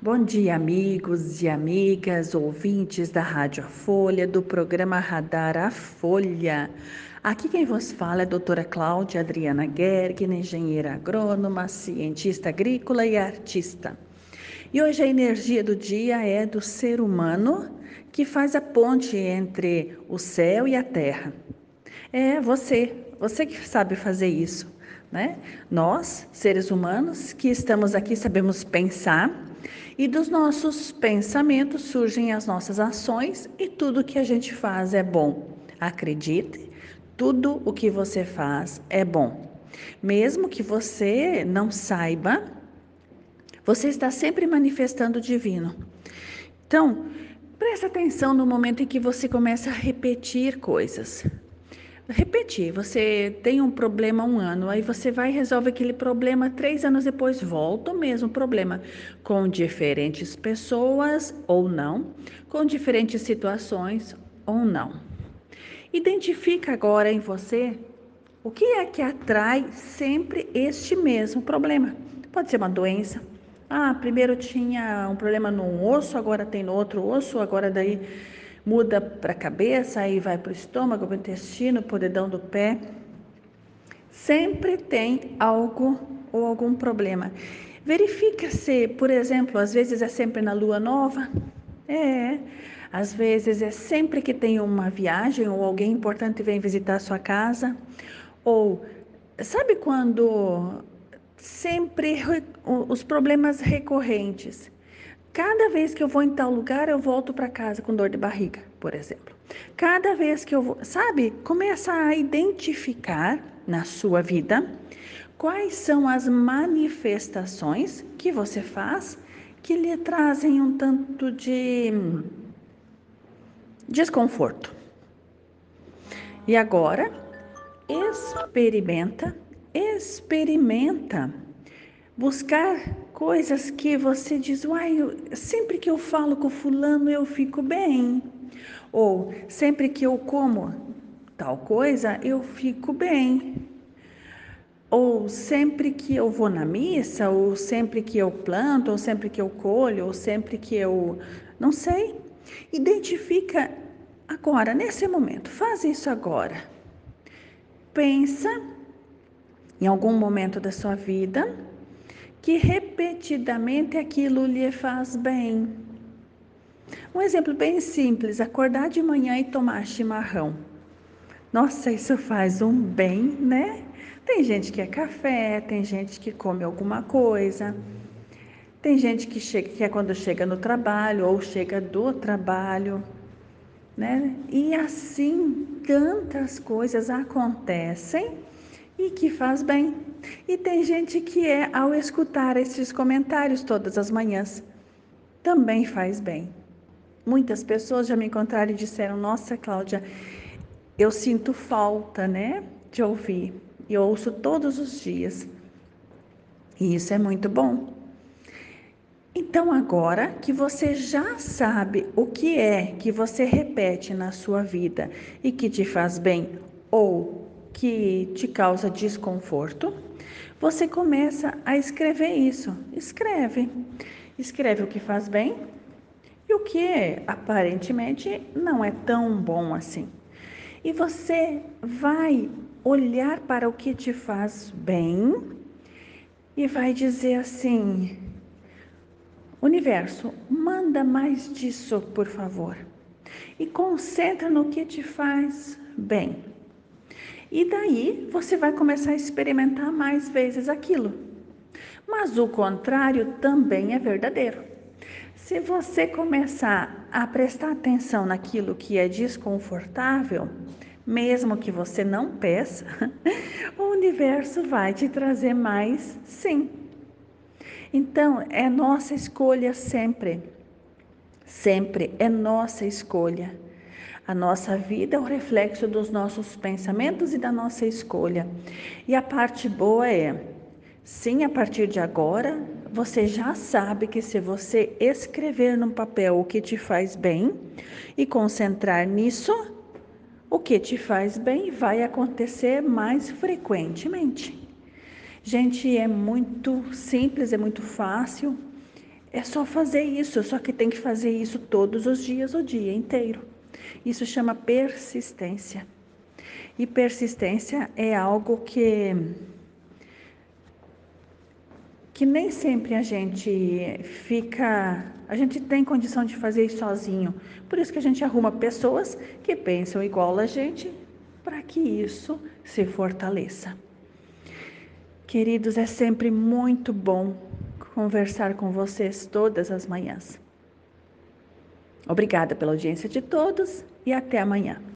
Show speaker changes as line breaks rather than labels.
Bom dia, amigos e amigas, ouvintes da Rádio Folha, do programa Radar a Folha. Aqui quem vos fala é a doutora Cláudia Adriana Gergen, engenheira agrônoma, cientista agrícola e artista. E hoje a energia do dia é do ser humano que faz a ponte entre o céu e a terra. É você, você que sabe fazer isso. Né? Nós, seres humanos, que estamos aqui, sabemos pensar e dos nossos pensamentos surgem as nossas ações e tudo que a gente faz é bom. Acredite, tudo o que você faz é bom. Mesmo que você não saiba, você está sempre manifestando o divino. Então, preste atenção no momento em que você começa a repetir coisas repetir. Você tem um problema um ano, aí você vai e resolve aquele problema, três anos depois volta o mesmo problema, com diferentes pessoas ou não, com diferentes situações ou não. Identifica agora em você o que é que atrai sempre este mesmo problema. Pode ser uma doença. Ah, primeiro tinha um problema num osso, agora tem no outro osso, agora daí muda para a cabeça, aí vai para o estômago, para o intestino, para o dedão do pé. Sempre tem algo ou algum problema. Verifica se, por exemplo, às vezes é sempre na lua nova. É. Às vezes é sempre que tem uma viagem ou alguém importante vem visitar a sua casa. Ou sabe quando sempre os problemas recorrentes? Cada vez que eu vou em tal lugar, eu volto para casa com dor de barriga, por exemplo. Cada vez que eu vou, sabe, começa a identificar na sua vida quais são as manifestações que você faz que lhe trazem um tanto de desconforto. E agora, experimenta, experimenta buscar coisas que você diz, uai, sempre que eu falo com fulano eu fico bem. Ou sempre que eu como tal coisa eu fico bem. Ou sempre que eu vou na missa, ou sempre que eu planto, ou sempre que eu colho, ou sempre que eu. Não sei. Identifica agora, nesse momento, faz isso agora. Pensa em algum momento da sua vida que repetidamente aquilo lhe faz bem. Um exemplo bem simples: acordar de manhã e tomar chimarrão. Nossa, isso faz um bem, né? Tem gente que é café, tem gente que come alguma coisa, tem gente que chega que é quando chega no trabalho ou chega do trabalho, né? E assim tantas coisas acontecem e que faz bem. E tem gente que é ao escutar esses comentários todas as manhãs, também faz bem. Muitas pessoas já me encontraram e disseram: Nossa, Cláudia, eu sinto falta, né, de ouvir. Eu ouço todos os dias. E isso é muito bom. Então, agora que você já sabe o que é que você repete na sua vida e que te faz bem ou que te causa desconforto, você começa a escrever isso. Escreve. Escreve o que faz bem e o que aparentemente não é tão bom assim. E você vai olhar para o que te faz bem e vai dizer assim: Universo, manda mais disso, por favor. E concentra no que te faz bem. E daí você vai começar a experimentar mais vezes aquilo. Mas o contrário também é verdadeiro. Se você começar a prestar atenção naquilo que é desconfortável, mesmo que você não peça, o universo vai te trazer mais sim. Então, é nossa escolha sempre. Sempre é nossa escolha. A nossa vida é o reflexo dos nossos pensamentos e da nossa escolha. E a parte boa é, sim, a partir de agora, você já sabe que se você escrever no papel o que te faz bem e concentrar nisso, o que te faz bem vai acontecer mais frequentemente. Gente, é muito simples, é muito fácil. É só fazer isso, só que tem que fazer isso todos os dias, o dia inteiro. Isso chama persistência. E persistência é algo que que nem sempre a gente fica, a gente tem condição de fazer isso sozinho. Por isso que a gente arruma pessoas que pensam igual a gente para que isso se fortaleça. Queridos, é sempre muito bom conversar com vocês todas as manhãs. Obrigada pela audiência de todos e até amanhã.